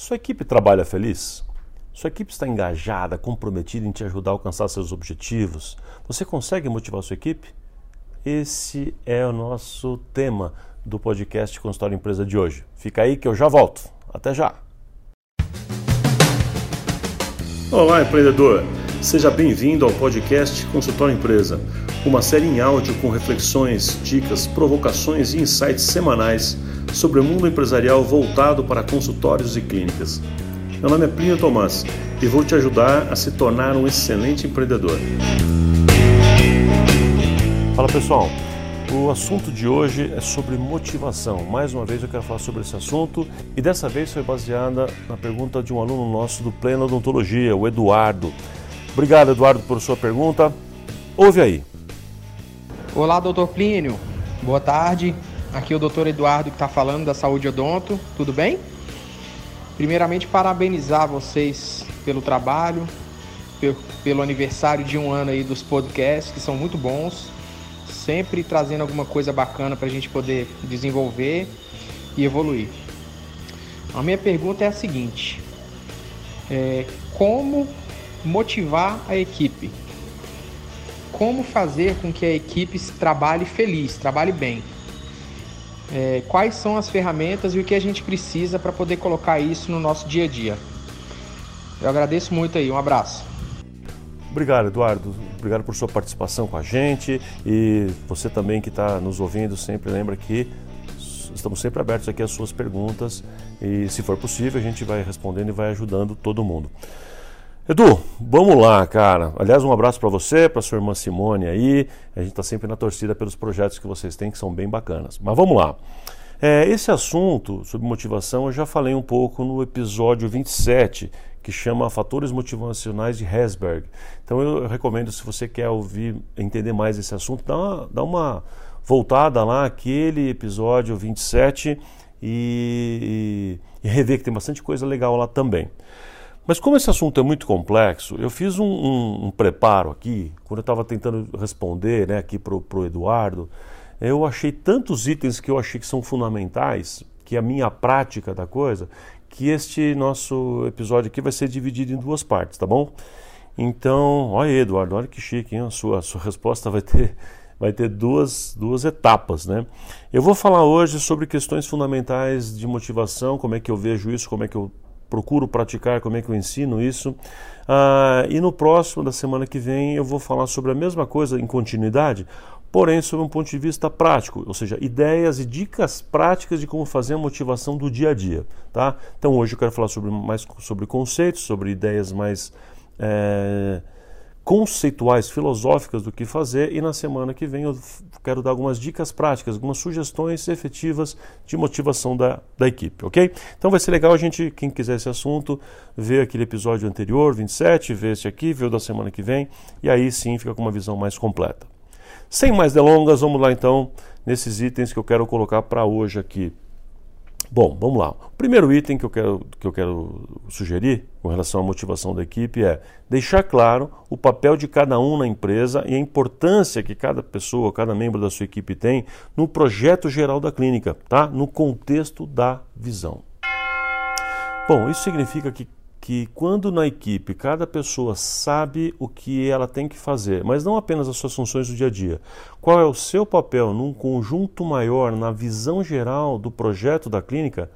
Sua equipe trabalha feliz? Sua equipe está engajada, comprometida em te ajudar a alcançar seus objetivos? Você consegue motivar sua equipe? Esse é o nosso tema do podcast Consultório Empresa de hoje. Fica aí que eu já volto. Até já! Olá, empreendedor! Seja bem-vindo ao podcast Consultório Empresa, uma série em áudio com reflexões, dicas, provocações e insights semanais sobre o mundo empresarial voltado para consultórios e clínicas. Meu nome é Plínio Tomás e vou te ajudar a se tornar um excelente empreendedor. Fala pessoal, o assunto de hoje é sobre motivação. Mais uma vez eu quero falar sobre esse assunto e dessa vez foi baseada na pergunta de um aluno nosso do Pleno Odontologia, o Eduardo. Obrigado, Eduardo, por sua pergunta. Ouve aí. Olá, doutor Plínio. Boa tarde. Aqui é o doutor Eduardo que está falando da Saúde Odonto. Tudo bem? Primeiramente, parabenizar vocês pelo trabalho, pelo aniversário de um ano aí dos podcasts, que são muito bons, sempre trazendo alguma coisa bacana para a gente poder desenvolver e evoluir. A minha pergunta é a seguinte: é, como motivar a equipe? Como fazer com que a equipe trabalhe feliz, trabalhe bem? é, quais são as ferramentas e o que a gente precisa para poder colocar isso no nosso dia a dia. Eu agradeço muito aí, um abraço. Obrigado, Eduardo. Obrigado por sua participação com a gente e você também que está nos ouvindo, sempre lembra que estamos sempre abertos aqui às suas perguntas e, se for possível, a gente vai respondendo e vai ajudando todo mundo. Edu, vamos lá, cara. Aliás, um abraço para você, para sua irmã Simone aí. A gente está sempre na torcida pelos projetos que vocês têm, que são bem bacanas. Mas vamos lá. É, esse assunto sobre motivação eu já falei um pouco no episódio 27, que chama Fatores Motivacionais de Hesberg. Então eu recomendo, se você quer ouvir, entender mais esse assunto, dá uma, dá uma voltada lá, aquele episódio 27 e, e, e rever que tem bastante coisa legal lá também. Mas como esse assunto é muito complexo, eu fiz um, um, um preparo aqui, quando eu estava tentando responder né, aqui para o Eduardo, eu achei tantos itens que eu achei que são fundamentais, que a minha prática da coisa, que este nosso episódio aqui vai ser dividido em duas partes, tá bom? Então, olha aí, Eduardo, olha que chique, hein? A sua, a sua resposta vai ter, vai ter duas, duas etapas, né? Eu vou falar hoje sobre questões fundamentais de motivação, como é que eu vejo isso, como é que eu procuro praticar, como é que eu ensino isso. Ah, e no próximo, da semana que vem, eu vou falar sobre a mesma coisa em continuidade, porém sob um ponto de vista prático, ou seja, ideias e dicas práticas de como fazer a motivação do dia a dia. Tá? Então hoje eu quero falar sobre, mais sobre conceitos, sobre ideias mais. É, conceituais, filosóficas do que fazer e na semana que vem eu quero dar algumas dicas práticas, algumas sugestões efetivas de motivação da, da equipe, ok? Então vai ser legal a gente, quem quiser esse assunto, ver aquele episódio anterior, 27, ver esse aqui, ver o da semana que vem e aí sim fica com uma visão mais completa. Sem mais delongas, vamos lá então nesses itens que eu quero colocar para hoje aqui. Bom, vamos lá. O primeiro item que eu, quero, que eu quero sugerir com relação à motivação da equipe é deixar claro o papel de cada um na empresa e a importância que cada pessoa, cada membro da sua equipe tem no projeto geral da clínica, tá? no contexto da visão. Bom, isso significa que que quando na equipe cada pessoa sabe o que ela tem que fazer, mas não apenas as suas funções do dia a dia, qual é o seu papel num conjunto maior, na visão geral do projeto da clínica,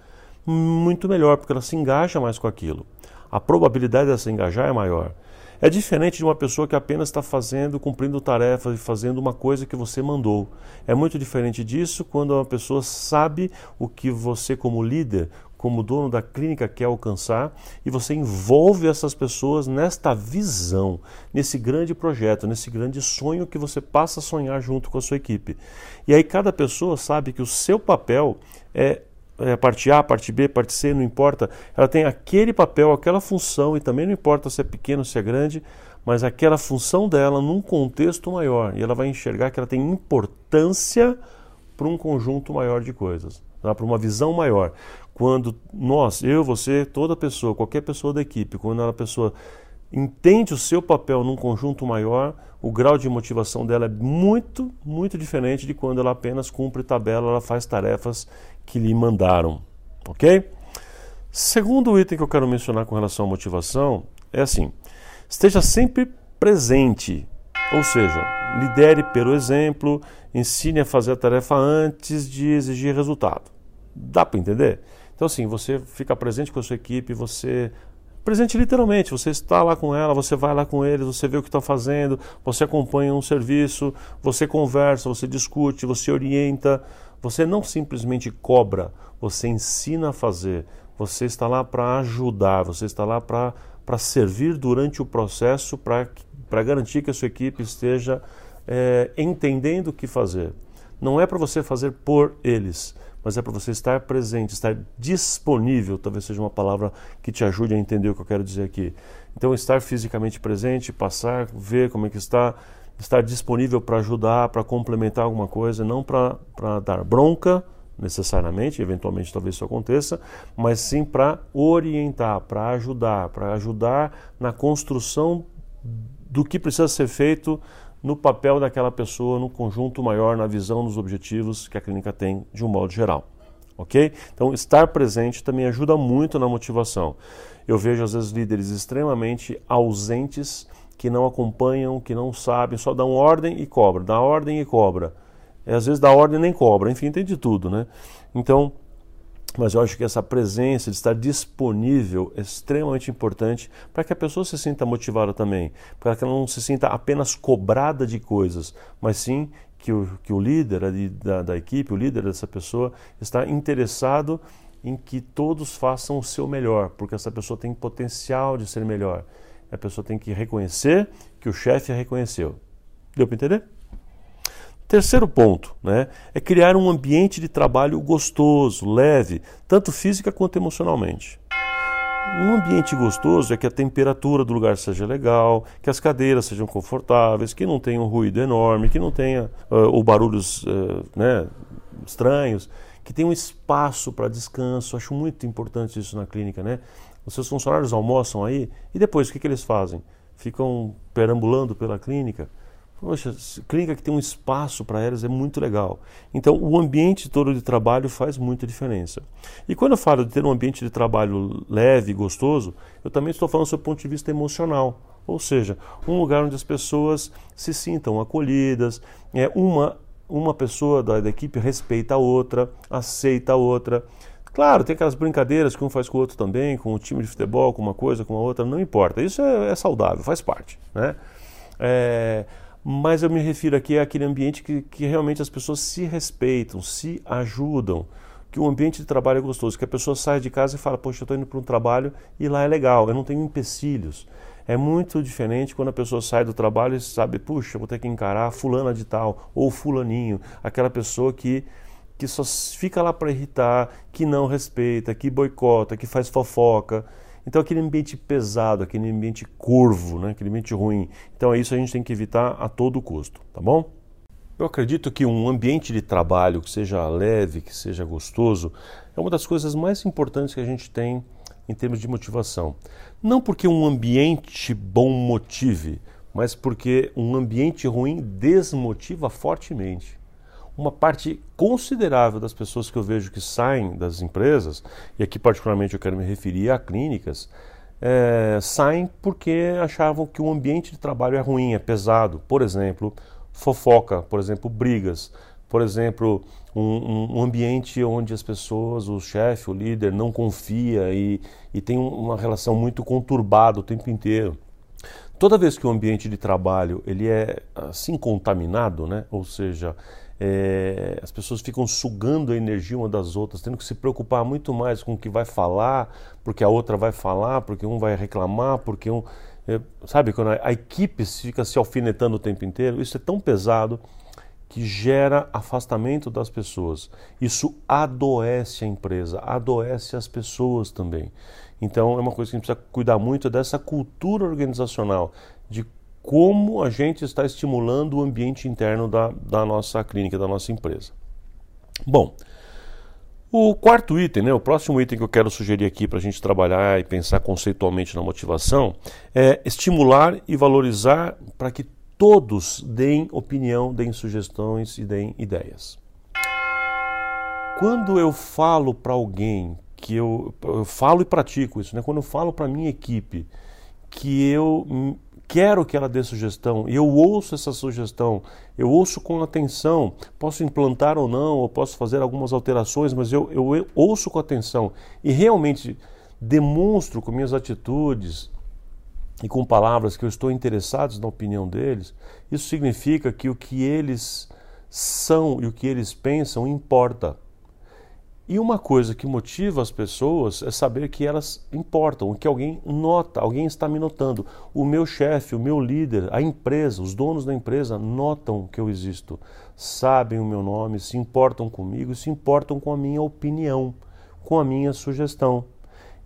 muito melhor, porque ela se engaja mais com aquilo. A probabilidade de se engajar é maior. É diferente de uma pessoa que apenas está fazendo, cumprindo tarefas e fazendo uma coisa que você mandou. É muito diferente disso quando uma pessoa sabe o que você, como líder, como dono da clínica quer alcançar e você envolve essas pessoas nesta visão, nesse grande projeto, nesse grande sonho que você passa a sonhar junto com a sua equipe. E aí cada pessoa sabe que o seu papel é é, parte A, parte B, parte C, não importa. Ela tem aquele papel, aquela função, e também não importa se é pequeno, se é grande, mas aquela função dela num contexto maior. E ela vai enxergar que ela tem importância para um conjunto maior de coisas, tá? para uma visão maior. Quando nós, eu, você, toda pessoa, qualquer pessoa da equipe, quando a pessoa entende o seu papel num conjunto maior, o grau de motivação dela é muito, muito diferente de quando ela apenas cumpre tabela, ela faz tarefas que lhe mandaram, ok? Segundo item que eu quero mencionar com relação à motivação é assim: esteja sempre presente, ou seja, lidere pelo exemplo, ensine a fazer a tarefa antes de exigir resultado. Dá para entender? Então, assim, você fica presente com a sua equipe, você. Presente literalmente, você está lá com ela, você vai lá com eles, você vê o que estão fazendo, você acompanha um serviço, você conversa, você discute, você orienta, você não simplesmente cobra, você ensina a fazer, você está lá para ajudar, você está lá para servir durante o processo para garantir que a sua equipe esteja é, entendendo o que fazer. Não é para você fazer por eles, mas é para você estar presente, estar disponível, talvez seja uma palavra que te ajude a entender o que eu quero dizer aqui. Então, estar fisicamente presente, passar, ver como é que está, estar disponível para ajudar, para complementar alguma coisa, não para dar bronca, necessariamente, eventualmente talvez isso aconteça, mas sim para orientar, para ajudar, para ajudar na construção do que precisa ser feito no papel daquela pessoa, no conjunto maior, na visão, nos objetivos que a clínica tem de um modo geral. Ok? Então, estar presente também ajuda muito na motivação. Eu vejo, às vezes, líderes extremamente ausentes que não acompanham, que não sabem, só dão ordem e cobra, dá ordem e cobra. E, às vezes dá ordem e nem cobra, enfim, tem de tudo, né? Então, mas eu acho que essa presença de estar disponível é extremamente importante para que a pessoa se sinta motivada também, para que ela não se sinta apenas cobrada de coisas, mas sim que o, que o líder da, da equipe, o líder dessa pessoa, está interessado em que todos façam o seu melhor, porque essa pessoa tem potencial de ser melhor. A pessoa tem que reconhecer que o chefe a reconheceu. Deu para entender? Terceiro ponto né, é criar um ambiente de trabalho gostoso, leve, tanto física quanto emocionalmente. Um ambiente gostoso é que a temperatura do lugar seja legal, que as cadeiras sejam confortáveis, que não tenha um ruído enorme, que não tenha uh, ou barulhos uh, né, estranhos, que tenha um espaço para descanso. Acho muito importante isso na clínica, né? Os seus funcionários almoçam aí e depois o que, que eles fazem? Ficam perambulando pela clínica Poxa, clínica que tem um espaço para elas é muito legal. Então, o ambiente todo de trabalho faz muita diferença. E quando eu falo de ter um ambiente de trabalho leve, gostoso, eu também estou falando do ponto de vista emocional. Ou seja, um lugar onde as pessoas se sintam acolhidas, é uma, uma pessoa da, da equipe respeita a outra, aceita a outra. Claro, tem aquelas brincadeiras que um faz com o outro também, com o time de futebol, com uma coisa, com a outra, não importa. Isso é, é saudável, faz parte. Né? É, mas eu me refiro aqui àquele ambiente que, que realmente as pessoas se respeitam, se ajudam, que o ambiente de trabalho é gostoso, que a pessoa sai de casa e fala, poxa, eu estou indo para um trabalho e lá é legal, eu não tenho empecilhos. É muito diferente quando a pessoa sai do trabalho e sabe, puxa, vou ter que encarar fulana de tal, ou fulaninho, aquela pessoa que, que só fica lá para irritar, que não respeita, que boicota, que faz fofoca. Então, aquele ambiente pesado, aquele ambiente curvo, né? aquele ambiente ruim. Então, é isso a gente tem que evitar a todo custo, tá bom? Eu acredito que um ambiente de trabalho que seja leve, que seja gostoso, é uma das coisas mais importantes que a gente tem em termos de motivação. Não porque um ambiente bom motive, mas porque um ambiente ruim desmotiva fortemente uma parte considerável das pessoas que eu vejo que saem das empresas, e aqui particularmente eu quero me referir a clínicas, é, saem porque achavam que o ambiente de trabalho é ruim, é pesado. Por exemplo, fofoca, por exemplo, brigas, por exemplo, um, um ambiente onde as pessoas, o chefe, o líder, não confia e, e tem uma relação muito conturbada o tempo inteiro. Toda vez que o ambiente de trabalho ele é assim contaminado, né? ou seja, é, as pessoas ficam sugando a energia uma das outras, tendo que se preocupar muito mais com o que vai falar, porque a outra vai falar, porque um vai reclamar, porque um. É, sabe, quando a, a equipe fica se alfinetando o tempo inteiro, isso é tão pesado que gera afastamento das pessoas. Isso adoece a empresa, adoece as pessoas também. Então é uma coisa que a gente precisa cuidar muito dessa cultura organizacional, de como a gente está estimulando o ambiente interno da, da nossa clínica, da nossa empresa. Bom, o quarto item, né, o próximo item que eu quero sugerir aqui para a gente trabalhar e pensar conceitualmente na motivação é estimular e valorizar para que todos deem opinião, deem sugestões e deem ideias. Quando eu falo para alguém que eu, eu falo e pratico isso, né? quando eu falo para minha equipe que eu quero que ela dê sugestão e eu ouço essa sugestão, eu ouço com atenção, posso implantar ou não, ou posso fazer algumas alterações, mas eu, eu ouço com atenção e realmente demonstro com minhas atitudes e com palavras que eu estou interessado na opinião deles, isso significa que o que eles são e o que eles pensam importa. E uma coisa que motiva as pessoas é saber que elas importam, que alguém nota, alguém está me notando. O meu chefe, o meu líder, a empresa, os donos da empresa notam que eu existo, sabem o meu nome, se importam comigo, se importam com a minha opinião, com a minha sugestão.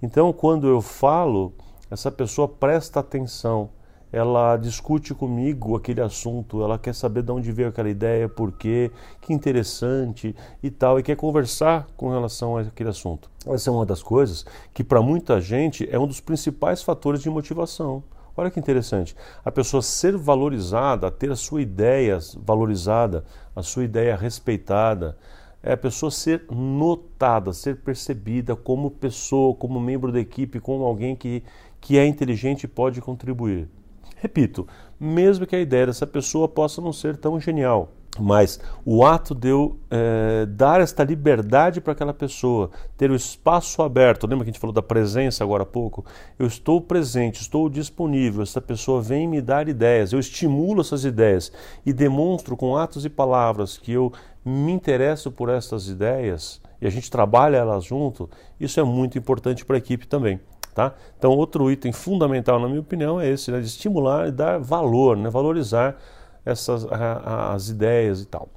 Então, quando eu falo, essa pessoa presta atenção, ela discute comigo aquele assunto, ela quer saber de onde veio aquela ideia, por quê, que interessante e tal, e quer conversar com relação àquele assunto. Essa é uma das coisas que, para muita gente, é um dos principais fatores de motivação. Olha que interessante. A pessoa ser valorizada, ter a sua ideia valorizada, a sua ideia respeitada, é a pessoa ser notada, ser percebida como pessoa, como membro da equipe, como alguém que, que é inteligente e pode contribuir. Repito, mesmo que a ideia dessa pessoa possa não ser tão genial, mas o ato de eu é, dar esta liberdade para aquela pessoa, ter o espaço aberto, lembra que a gente falou da presença agora há pouco? Eu estou presente, estou disponível, essa pessoa vem me dar ideias, eu estimulo essas ideias e demonstro com atos e palavras que eu me interesso por essas ideias e a gente trabalha elas junto, isso é muito importante para a equipe também. Tá? Então, outro item fundamental, na minha opinião, é esse, né, de estimular e dar valor, né, valorizar essas a, as ideias e tal.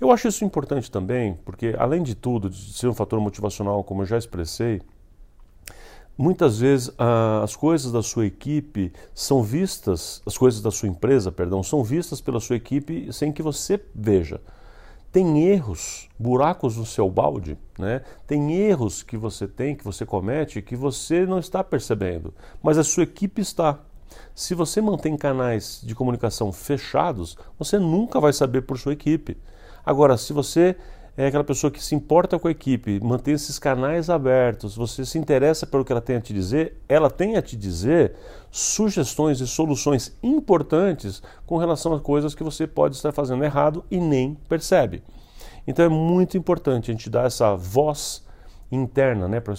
Eu acho isso importante também, porque além de tudo, de ser um fator motivacional, como eu já expressei, muitas vezes as coisas da sua equipe são vistas, as coisas da sua empresa, perdão, são vistas pela sua equipe sem que você veja tem erros, buracos no seu balde, né? tem erros que você tem, que você comete, que você não está percebendo, mas a sua equipe está. Se você mantém canais de comunicação fechados, você nunca vai saber por sua equipe. Agora, se você é aquela pessoa que se importa com a equipe, mantém esses canais abertos, você se interessa pelo que ela tem a te dizer, ela tem a te dizer sugestões e soluções importantes com relação a coisas que você pode estar fazendo errado e nem percebe. Então é muito importante a gente dar essa voz interna né, para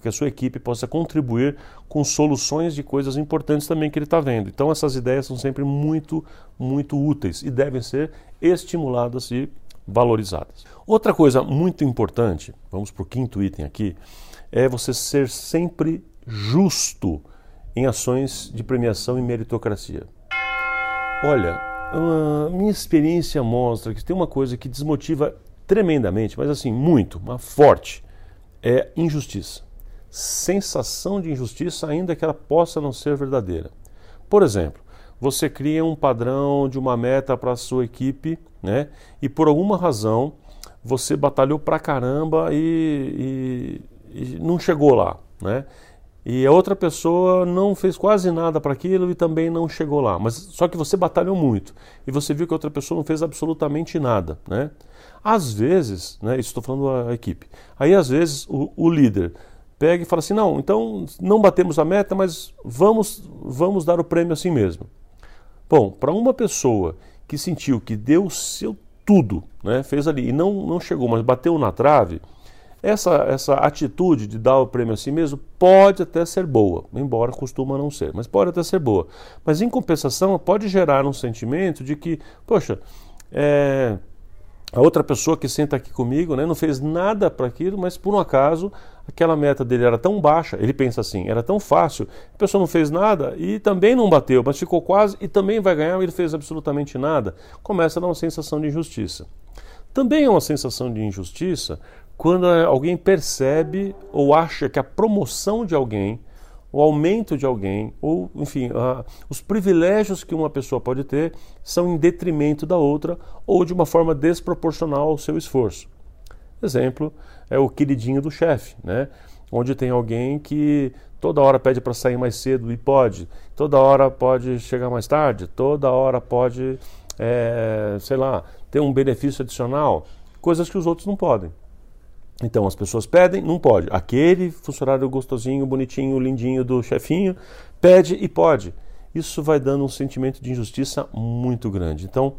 que a sua equipe possa contribuir com soluções de coisas importantes também que ele está vendo. Então essas ideias são sempre muito, muito úteis e devem ser estimuladas e valorizadas. Outra coisa muito importante, vamos para o quinto item aqui, é você ser sempre justo em ações de premiação e meritocracia. Olha, a minha experiência mostra que tem uma coisa que desmotiva tremendamente, mas assim, muito, mas forte, é injustiça. Sensação de injustiça, ainda que ela possa não ser verdadeira. Por exemplo, você cria um padrão de uma meta para a sua equipe né? E por alguma razão você batalhou pra caramba e, e, e não chegou lá, né? E a outra pessoa não fez quase nada para aquilo e também não chegou lá. Mas só que você batalhou muito e você viu que a outra pessoa não fez absolutamente nada, né? Às vezes, né? Estou falando a equipe. Aí às vezes o, o líder pega e fala assim: não, então não batemos a meta, mas vamos vamos dar o prêmio assim mesmo. Bom, para uma pessoa que sentiu que deu seu tudo, né, fez ali e não, não chegou, mas bateu na trave, essa, essa atitude de dar o prêmio a si mesmo pode até ser boa, embora costuma não ser, mas pode até ser boa. Mas em compensação pode gerar um sentimento de que, poxa, é, a outra pessoa que senta aqui comigo né, não fez nada para aquilo, mas por um acaso aquela meta dele era tão baixa, ele pensa assim, era tão fácil, a pessoa não fez nada e também não bateu, mas ficou quase e também vai ganhar, e ele fez absolutamente nada. Começa a dar uma sensação de injustiça. Também é uma sensação de injustiça quando alguém percebe ou acha que a promoção de alguém, o aumento de alguém, ou enfim, os privilégios que uma pessoa pode ter são em detrimento da outra ou de uma forma desproporcional ao seu esforço. Exemplo é o queridinho do chefe, né? Onde tem alguém que toda hora pede para sair mais cedo e pode, toda hora pode chegar mais tarde, toda hora pode, é, sei lá, ter um benefício adicional, coisas que os outros não podem. Então as pessoas pedem, não pode. Aquele funcionário gostosinho, bonitinho, lindinho do chefinho pede e pode. Isso vai dando um sentimento de injustiça muito grande. Então,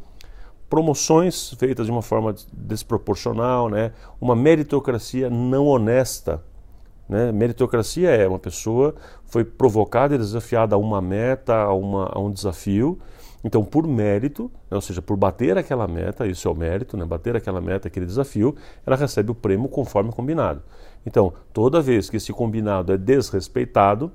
promoções feitas de uma forma desproporcional, né? uma meritocracia não honesta. Né? Meritocracia é uma pessoa foi provocada e desafiada a uma meta, a, uma, a um desafio, então, por mérito, né, ou seja, por bater aquela meta, isso é o mérito, né, bater aquela meta, aquele desafio, ela recebe o prêmio conforme combinado. Então, toda vez que esse combinado é desrespeitado,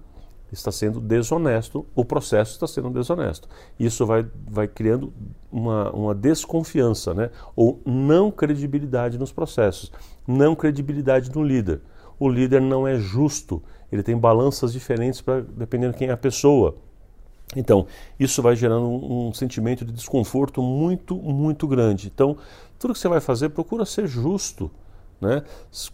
está sendo desonesto, o processo está sendo desonesto. Isso vai, vai criando uma, uma desconfiança, né, ou não credibilidade nos processos, não credibilidade no líder. O líder não é justo, ele tem balanças diferentes para dependendo de quem é a pessoa. Então, isso vai gerando um, um, sentimento de desconforto muito, muito grande. Então, tudo que você vai fazer, procura ser justo. Né?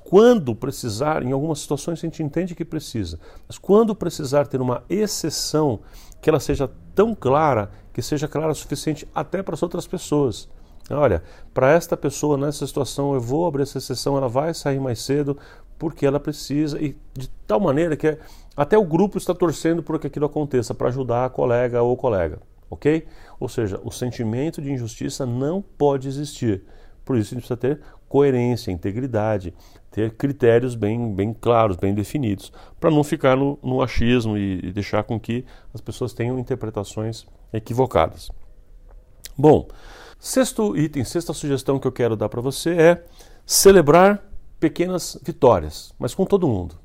Quando precisar, em algumas situações a gente entende que precisa, mas quando precisar ter uma exceção, que ela seja tão clara, que seja clara o suficiente até para as outras pessoas. Olha, para esta pessoa nessa situação eu vou abrir essa exceção, ela vai sair mais cedo porque ela precisa e de tal maneira que até o grupo está torcendo por que aquilo aconteça para ajudar a colega ou colega, ok? Ou seja, o sentimento de injustiça não pode existir. Por isso a gente precisa ter coerência, integridade, ter critérios bem, bem claros, bem definidos, para não ficar no, no achismo e, e deixar com que as pessoas tenham interpretações equivocadas. Bom, sexto item, sexta sugestão que eu quero dar para você é celebrar pequenas vitórias, mas com todo mundo.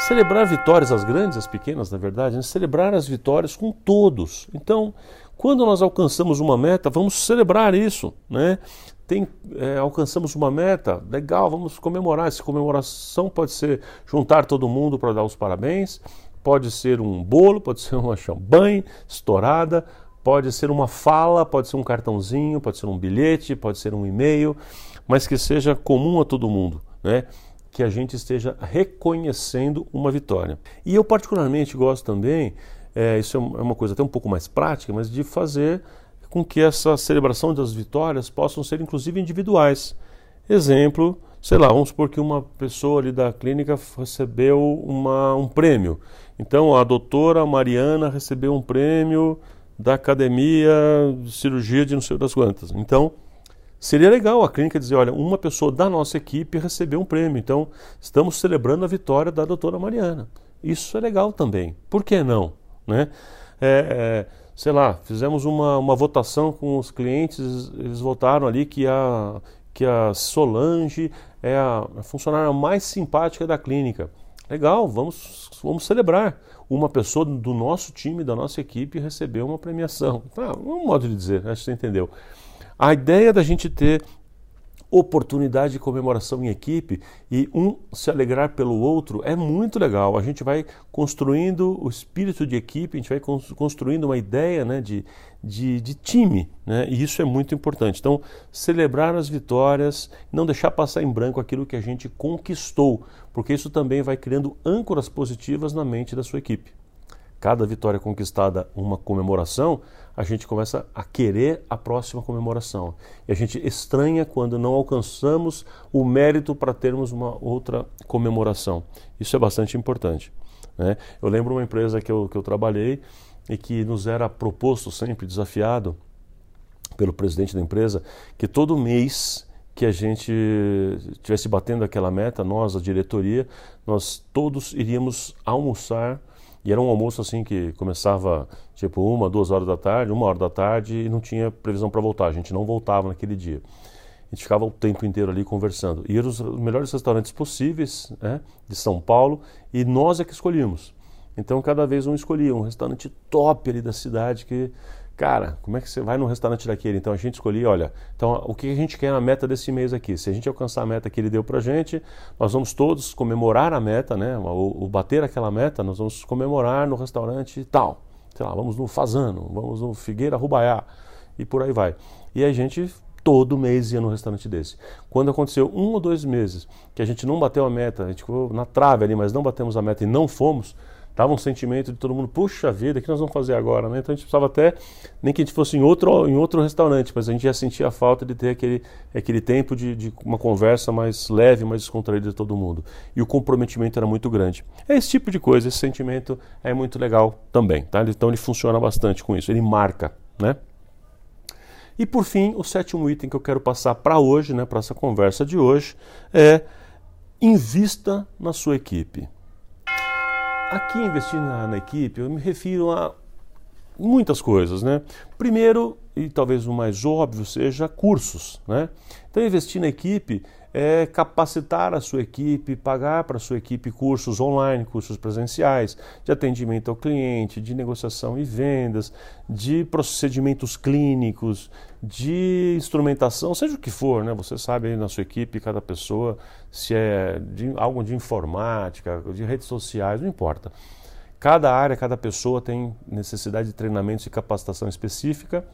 Celebrar vitórias, as grandes, as pequenas, na verdade, é celebrar as vitórias com todos. Então, quando nós alcançamos uma meta, vamos celebrar isso, né? Tem, é, alcançamos uma meta, legal, vamos comemorar. Essa comemoração pode ser juntar todo mundo para dar os parabéns, pode ser um bolo, pode ser uma champanhe estourada, pode ser uma fala, pode ser um cartãozinho, pode ser um bilhete, pode ser um e-mail, mas que seja comum a todo mundo, né? Que a gente esteja reconhecendo uma vitória. E eu particularmente gosto também, é, isso é, é uma coisa até um pouco mais prática, mas de fazer com que essa celebração das vitórias possam ser inclusive individuais. Exemplo, sei lá, vamos supor que uma pessoa ali da clínica recebeu uma, um prêmio. Então a doutora Mariana recebeu um prêmio da academia de cirurgia de não sei das quantas. Então, Seria legal a clínica dizer, olha, uma pessoa da nossa equipe recebeu um prêmio, então estamos celebrando a vitória da doutora Mariana. Isso é legal também. Por que não? Né? É, é, sei lá, fizemos uma, uma votação com os clientes, eles votaram ali que a, que a Solange é a, a funcionária mais simpática da clínica. Legal, vamos, vamos celebrar. Uma pessoa do nosso time, da nossa equipe, recebeu uma premiação. Ah, um modo de dizer, acho que você entendeu. A ideia da gente ter oportunidade de comemoração em equipe e um se alegrar pelo outro é muito legal. A gente vai construindo o espírito de equipe, a gente vai construindo uma ideia né, de, de, de time, né, e isso é muito importante. Então, celebrar as vitórias, não deixar passar em branco aquilo que a gente conquistou, porque isso também vai criando âncoras positivas na mente da sua equipe cada vitória conquistada uma comemoração, a gente começa a querer a próxima comemoração. E a gente estranha quando não alcançamos o mérito para termos uma outra comemoração. Isso é bastante importante. Né? Eu lembro uma empresa que eu, que eu trabalhei e que nos era proposto sempre, desafiado pelo presidente da empresa, que todo mês que a gente estivesse batendo aquela meta, nós, a diretoria, nós todos iríamos almoçar e era um almoço assim que começava tipo uma, duas horas da tarde, uma hora da tarde e não tinha previsão para voltar. A gente não voltava naquele dia. A gente ficava o tempo inteiro ali conversando. E eram os melhores restaurantes possíveis né, de São Paulo e nós é que escolhíamos. Então cada vez um escolhia um restaurante top ali da cidade que Cara, como é que você vai no restaurante daquele? Então a gente escolhia, olha, então o que a gente quer na meta desse mês aqui? Se a gente alcançar a meta que ele deu pra gente, nós vamos todos comemorar a meta, né? O, o bater aquela meta, nós vamos comemorar no restaurante tal. Sei lá, vamos no Fazano, vamos no Figueira Rubaiá e por aí vai. E a gente todo mês ia no restaurante desse. Quando aconteceu um ou dois meses que a gente não bateu a meta, a gente ficou na trave ali, mas não batemos a meta e não fomos, Dava um sentimento de todo mundo, puxa vida, o que nós vamos fazer agora? Né? Então a gente precisava até, nem que a gente fosse em outro, em outro restaurante, mas a gente já sentia a falta de ter aquele, aquele tempo de, de uma conversa mais leve, mais descontraída de todo mundo. E o comprometimento era muito grande. É esse tipo de coisa, esse sentimento é muito legal também. Tá? Então ele funciona bastante com isso, ele marca. Né? E por fim, o sétimo item que eu quero passar para hoje, né, para essa conversa de hoje, é invista na sua equipe. Aqui investir na, na equipe, eu me refiro a muitas coisas, né? Primeiro, e talvez o mais óbvio, seja cursos, né? Então, investir na equipe é capacitar a sua equipe, pagar para a sua equipe cursos online, cursos presenciais, de atendimento ao cliente, de negociação e vendas, de procedimentos clínicos, de instrumentação, seja o que for, né? Você sabe aí na sua equipe, cada pessoa, se é de, algo de informática, de redes sociais, não importa. Cada área, cada pessoa tem necessidade de treinamentos e capacitação específica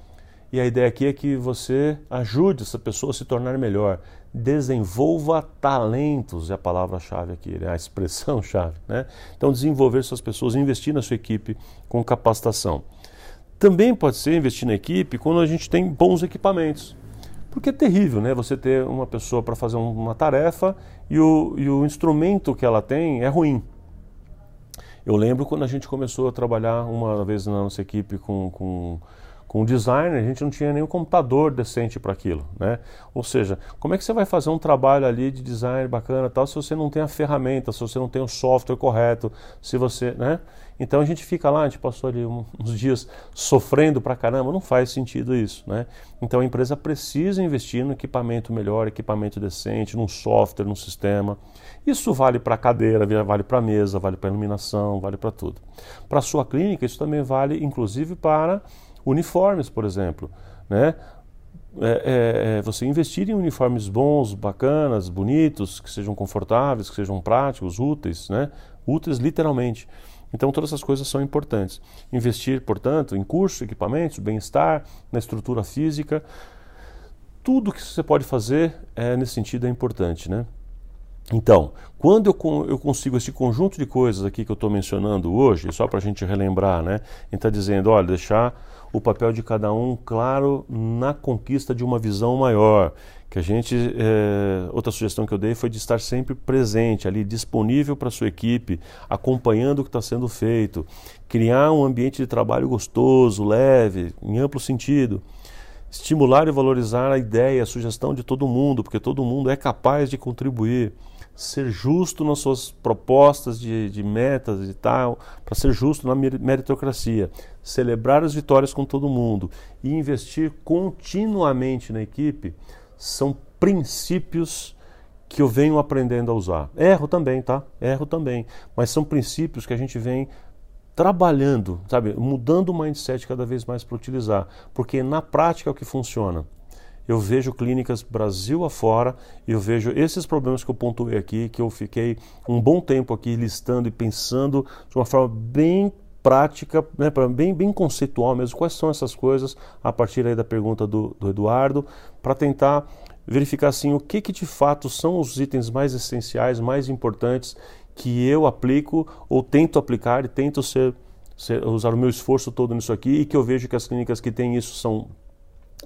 e a ideia aqui é que você ajude essa pessoa a se tornar melhor. Desenvolva talentos, é a palavra-chave aqui, é a expressão-chave. Né? Então, desenvolver suas pessoas, investir na sua equipe com capacitação. Também pode ser investir na equipe quando a gente tem bons equipamentos. Porque é terrível né? você ter uma pessoa para fazer uma tarefa e o, e o instrumento que ela tem é ruim. Eu lembro quando a gente começou a trabalhar uma vez na nossa equipe com, com com o designer, a gente não tinha nenhum computador decente para aquilo, né? Ou seja, como é que você vai fazer um trabalho ali de design bacana tal se você não tem a ferramenta, se você não tem o software correto, se você, né? Então a gente fica lá, a gente passou ali uns dias sofrendo pra caramba, não faz sentido isso, né? Então a empresa precisa investir no equipamento melhor, equipamento decente, num software, num sistema. Isso vale para cadeira, vale para mesa, vale para iluminação, vale para tudo. Para sua clínica, isso também vale inclusive para uniformes, por exemplo. Né? É, é, é, você investir em uniformes bons, bacanas, bonitos, que sejam confortáveis, que sejam práticos, úteis, né? úteis literalmente. Então, todas essas coisas são importantes. Investir, portanto, em cursos, equipamentos, bem-estar, na estrutura física. Tudo que você pode fazer é, nesse sentido é importante. Né? Então, quando eu, eu consigo esse conjunto de coisas aqui que eu estou mencionando hoje, só para a gente relembrar, né? Gente está dizendo, olha, deixar o papel de cada um claro na conquista de uma visão maior. Que a gente, é, outra sugestão que eu dei foi de estar sempre presente ali, disponível para a sua equipe, acompanhando o que está sendo feito, criar um ambiente de trabalho gostoso, leve, em amplo sentido estimular e valorizar a ideia, a sugestão de todo mundo, porque todo mundo é capaz de contribuir ser justo nas suas propostas de, de metas e tal, para ser justo na meritocracia, celebrar as vitórias com todo mundo e investir continuamente na equipe são princípios que eu venho aprendendo a usar. Erro também, tá? Erro também, mas são princípios que a gente vem trabalhando, sabe, mudando o mindset cada vez mais para utilizar, porque na prática é o que funciona eu vejo clínicas Brasil afora e eu vejo esses problemas que eu pontuei aqui, que eu fiquei um bom tempo aqui listando e pensando de uma forma bem prática, né, bem, bem conceitual mesmo, quais são essas coisas, a partir aí da pergunta do, do Eduardo, para tentar verificar assim o que, que de fato são os itens mais essenciais, mais importantes que eu aplico ou tento aplicar e tento ser, ser usar o meu esforço todo nisso aqui e que eu vejo que as clínicas que têm isso são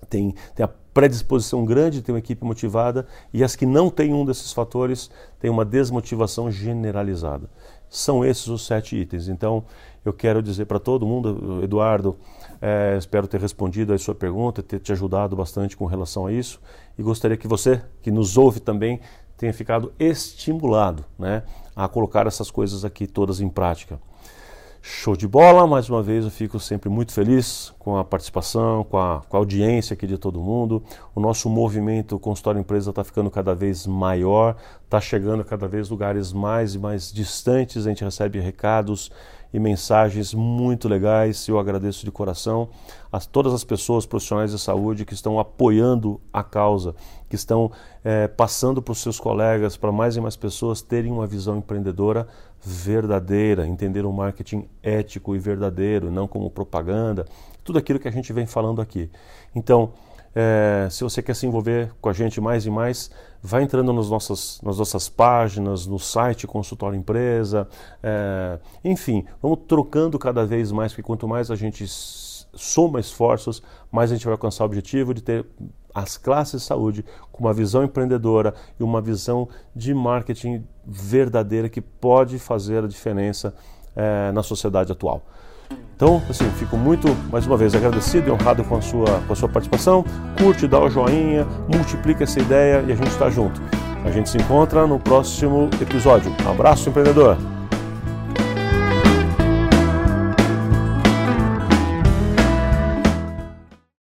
tem, tem a predisposição grande de ter uma equipe motivada e as que não têm um desses fatores têm uma desmotivação generalizada. São esses os sete itens. Então, eu quero dizer para todo mundo, Eduardo, é, espero ter respondido a sua pergunta, ter te ajudado bastante com relação a isso e gostaria que você, que nos ouve também, tenha ficado estimulado né, a colocar essas coisas aqui todas em prática. Show de bola, mais uma vez eu fico sempre muito feliz com a participação, com a, com a audiência aqui de todo mundo. O nosso movimento Consultório Empresa está ficando cada vez maior, está chegando a cada vez lugares mais e mais distantes. A gente recebe recados e mensagens muito legais. Eu agradeço de coração a todas as pessoas profissionais de saúde que estão apoiando a causa, que estão é, passando para os seus colegas, para mais e mais pessoas terem uma visão empreendedora verdadeira, entender o marketing ético e verdadeiro, não como propaganda, tudo aquilo que a gente vem falando aqui. Então, É, se você quer se envolver com a gente mais e mais, vai entrando nas nossas, nas nossas páginas, no site Consultório Empresa, é, enfim, vamos trocando cada vez mais, porque quanto mais a gente soma esforços, mais a gente vai alcançar o objetivo de ter as classes de saúde com uma visão empreendedora e uma visão de marketing verdadeira que pode fazer a diferença é, na sociedade atual. Então, assim, fico muito, mais uma vez, agradecido e honrado com a sua, com a sua participação. Curte, dá o joinha, multiplica essa ideia e a gente está junto. A gente se encontra no próximo episódio. Um abraço, empreendedor!